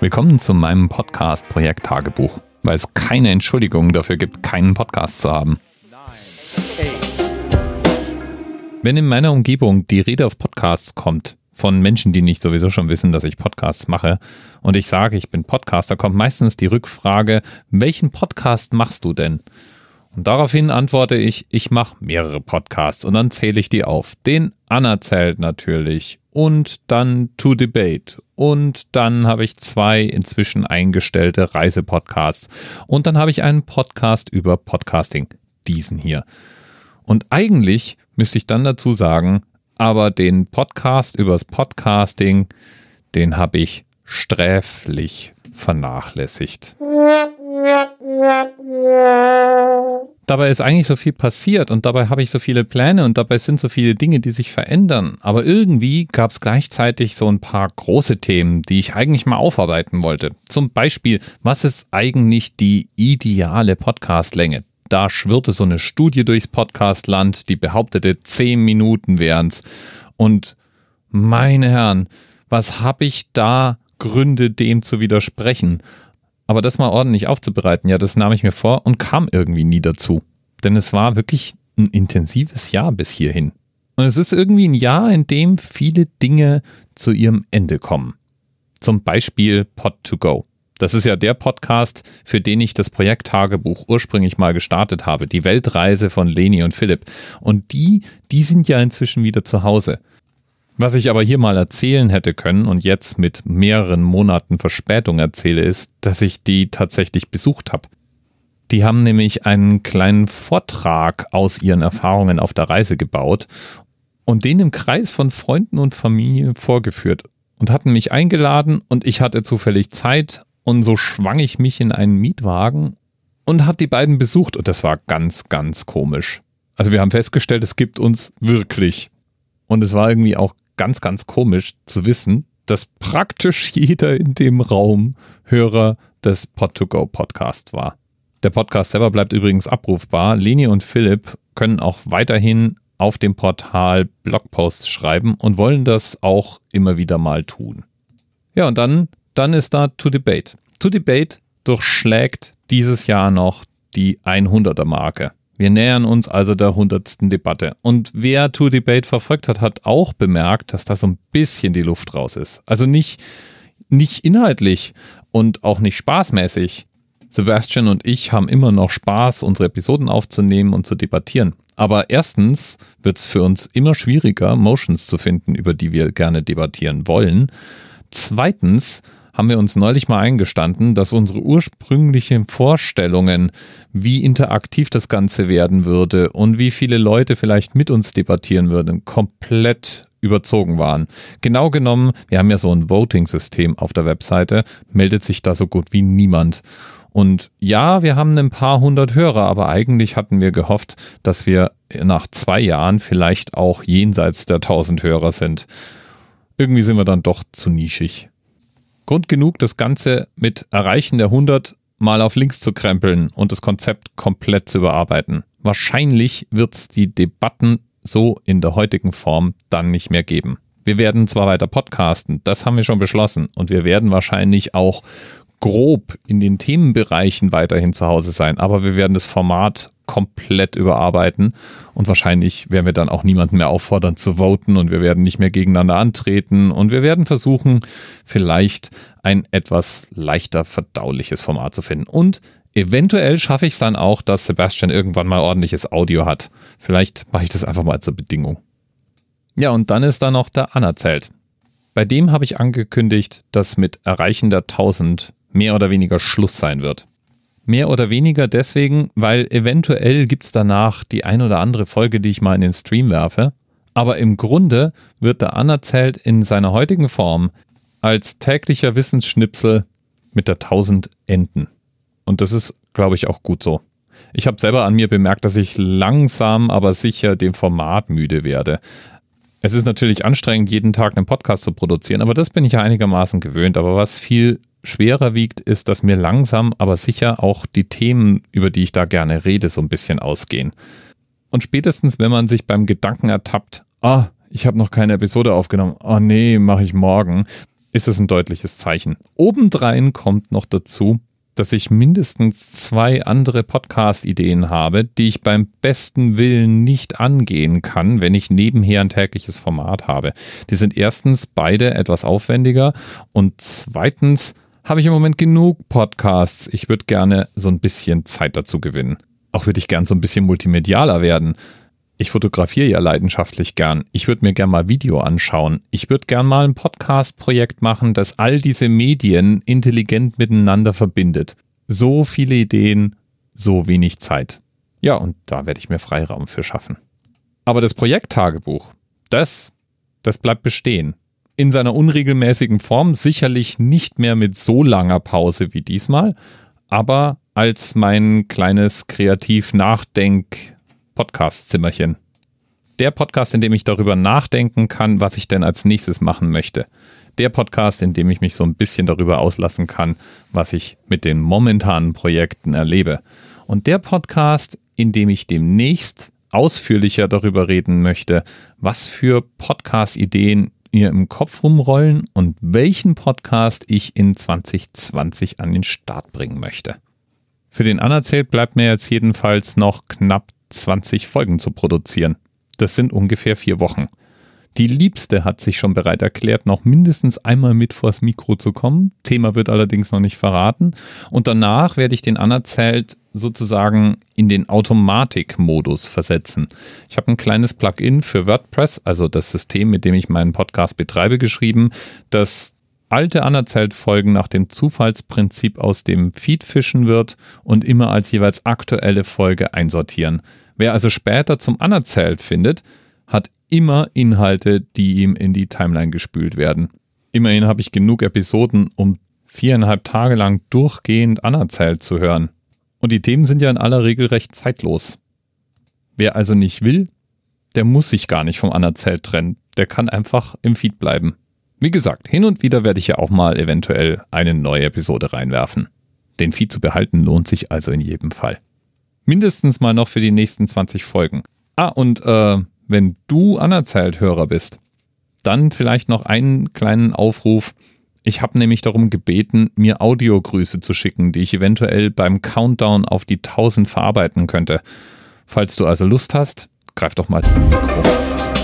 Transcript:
Willkommen zu meinem Podcast Projekt Tagebuch, weil es keine Entschuldigung dafür gibt, keinen Podcast zu haben. Wenn in meiner Umgebung die Rede auf Podcasts kommt, von Menschen, die nicht sowieso schon wissen, dass ich Podcasts mache, und ich sage, ich bin Podcaster, kommt meistens die Rückfrage, welchen Podcast machst du denn? Und daraufhin antworte ich, ich mache mehrere Podcasts und dann zähle ich die auf. Den Anerzählt natürlich und dann To Debate und dann habe ich zwei inzwischen eingestellte Reisepodcasts und dann habe ich einen Podcast über Podcasting, diesen hier. Und eigentlich müsste ich dann dazu sagen, aber den Podcast übers Podcasting, den habe ich sträflich vernachlässigt. Dabei ist eigentlich so viel passiert und dabei habe ich so viele Pläne und dabei sind so viele Dinge, die sich verändern. Aber irgendwie gab es gleichzeitig so ein paar große Themen, die ich eigentlich mal aufarbeiten wollte. Zum Beispiel, was ist eigentlich die ideale Podcastlänge? Da schwirrte so eine Studie durchs Podcastland, die behauptete, zehn Minuten wären's. Und meine Herren, was habe ich da Gründe, dem zu widersprechen? Aber das mal ordentlich aufzubereiten, ja, das nahm ich mir vor und kam irgendwie nie dazu. Denn es war wirklich ein intensives Jahr bis hierhin. Und es ist irgendwie ein Jahr, in dem viele Dinge zu ihrem Ende kommen. Zum Beispiel Pod2Go. Das ist ja der Podcast, für den ich das Projekt Tagebuch ursprünglich mal gestartet habe. Die Weltreise von Leni und Philipp. Und die, die sind ja inzwischen wieder zu Hause. Was ich aber hier mal erzählen hätte können und jetzt mit mehreren Monaten Verspätung erzähle, ist, dass ich die tatsächlich besucht habe. Die haben nämlich einen kleinen Vortrag aus ihren Erfahrungen auf der Reise gebaut und den im Kreis von Freunden und Familie vorgeführt und hatten mich eingeladen und ich hatte zufällig Zeit und so schwang ich mich in einen Mietwagen und habe die beiden besucht und das war ganz, ganz komisch. Also wir haben festgestellt, es gibt uns wirklich. Und es war irgendwie auch ganz, ganz komisch zu wissen, dass praktisch jeder in dem Raum Hörer des Pod2Go Podcast war. Der Podcast selber bleibt übrigens abrufbar. Leni und Philipp können auch weiterhin auf dem Portal Blogposts schreiben und wollen das auch immer wieder mal tun. Ja, und dann, dann ist da To Debate. To Debate durchschlägt dieses Jahr noch die 100er Marke. Wir nähern uns also der hundertsten Debatte. Und wer Tour Debate verfolgt hat, hat auch bemerkt, dass da so ein bisschen die Luft raus ist. Also nicht, nicht inhaltlich und auch nicht spaßmäßig. Sebastian und ich haben immer noch Spaß, unsere Episoden aufzunehmen und zu debattieren. Aber erstens wird es für uns immer schwieriger, Motions zu finden, über die wir gerne debattieren wollen. Zweitens haben wir uns neulich mal eingestanden, dass unsere ursprünglichen Vorstellungen, wie interaktiv das Ganze werden würde und wie viele Leute vielleicht mit uns debattieren würden, komplett überzogen waren. Genau genommen, wir haben ja so ein Voting-System auf der Webseite, meldet sich da so gut wie niemand. Und ja, wir haben ein paar hundert Hörer, aber eigentlich hatten wir gehofft, dass wir nach zwei Jahren vielleicht auch jenseits der tausend Hörer sind. Irgendwie sind wir dann doch zu nischig. Grund genug, das Ganze mit Erreichen der 100 mal auf links zu krempeln und das Konzept komplett zu überarbeiten. Wahrscheinlich wird es die Debatten so in der heutigen Form dann nicht mehr geben. Wir werden zwar weiter podcasten, das haben wir schon beschlossen, und wir werden wahrscheinlich auch grob in den Themenbereichen weiterhin zu Hause sein, aber wir werden das Format komplett überarbeiten und wahrscheinlich werden wir dann auch niemanden mehr auffordern zu voten und wir werden nicht mehr gegeneinander antreten und wir werden versuchen, vielleicht ein etwas leichter verdauliches Format zu finden. Und eventuell schaffe ich es dann auch, dass Sebastian irgendwann mal ordentliches Audio hat. Vielleicht mache ich das einfach mal zur Bedingung. Ja, und dann ist da noch der Anerzählt. Bei dem habe ich angekündigt, dass mit Erreichen der 1000 mehr oder weniger Schluss sein wird. Mehr oder weniger deswegen, weil eventuell gibt es danach die ein oder andere Folge, die ich mal in den Stream werfe. Aber im Grunde wird der Anerzählt in seiner heutigen Form als täglicher Wissensschnipsel mit der 1000 enden. Und das ist, glaube ich, auch gut so. Ich habe selber an mir bemerkt, dass ich langsam, aber sicher dem Format müde werde. Es ist natürlich anstrengend, jeden Tag einen Podcast zu produzieren, aber das bin ich ja einigermaßen gewöhnt. Aber was viel schwerer wiegt, ist, dass mir langsam, aber sicher auch die Themen, über die ich da gerne rede, so ein bisschen ausgehen. Und spätestens, wenn man sich beim Gedanken ertappt, ah, ich habe noch keine Episode aufgenommen, oh nee, mache ich morgen, ist es ein deutliches Zeichen. Obendrein kommt noch dazu, dass ich mindestens zwei andere Podcast-Ideen habe, die ich beim besten Willen nicht angehen kann, wenn ich nebenher ein tägliches Format habe. Die sind erstens beide etwas aufwendiger und zweitens habe ich im Moment genug Podcasts. Ich würde gerne so ein bisschen Zeit dazu gewinnen. Auch würde ich gern so ein bisschen multimedialer werden. Ich fotografiere ja leidenschaftlich gern. Ich würde mir gern mal Video anschauen. Ich würde gern mal ein Podcast-Projekt machen, das all diese Medien intelligent miteinander verbindet. So viele Ideen, so wenig Zeit. Ja, und da werde ich mir Freiraum für schaffen. Aber das Projekttagebuch, das, das bleibt bestehen. In seiner unregelmäßigen Form, sicherlich nicht mehr mit so langer Pause wie diesmal, aber als mein kleines Kreativ-Nachdenk- Podcast-Zimmerchen. Der Podcast, in dem ich darüber nachdenken kann, was ich denn als nächstes machen möchte. Der Podcast, in dem ich mich so ein bisschen darüber auslassen kann, was ich mit den momentanen Projekten erlebe. Und der Podcast, in dem ich demnächst ausführlicher darüber reden möchte, was für Podcast-Ideen ihr im Kopf rumrollen und welchen Podcast ich in 2020 an den Start bringen möchte. Für den Anerzählt bleibt mir jetzt jedenfalls noch knapp 20 Folgen zu produzieren. Das sind ungefähr vier Wochen. Die Liebste hat sich schon bereit erklärt, noch mindestens einmal mit vors Mikro zu kommen. Thema wird allerdings noch nicht verraten. Und danach werde ich den Anerzählt sozusagen in den Automatikmodus versetzen. Ich habe ein kleines Plugin für WordPress, also das System, mit dem ich meinen Podcast betreibe, geschrieben, das alte Anerzählt-Folgen nach dem Zufallsprinzip aus dem Feed fischen wird und immer als jeweils aktuelle Folge einsortieren. Wer also später zum Anerzählt findet, hat immer Inhalte, die ihm in die Timeline gespült werden. Immerhin habe ich genug Episoden, um viereinhalb Tage lang durchgehend Anerzählt zu hören. Und die Themen sind ja in aller Regel recht zeitlos. Wer also nicht will, der muss sich gar nicht vom Anerzählt trennen. Der kann einfach im Feed bleiben. Wie gesagt, hin und wieder werde ich ja auch mal eventuell eine neue Episode reinwerfen. Den Feed zu behalten lohnt sich also in jedem Fall. Mindestens mal noch für die nächsten 20 Folgen. Ah, und äh, wenn du Anerzählt-Hörer bist, dann vielleicht noch einen kleinen Aufruf. Ich habe nämlich darum gebeten, mir Audiogrüße zu schicken, die ich eventuell beim Countdown auf die 1000 verarbeiten könnte. Falls du also Lust hast, greif doch mal zum Mikro.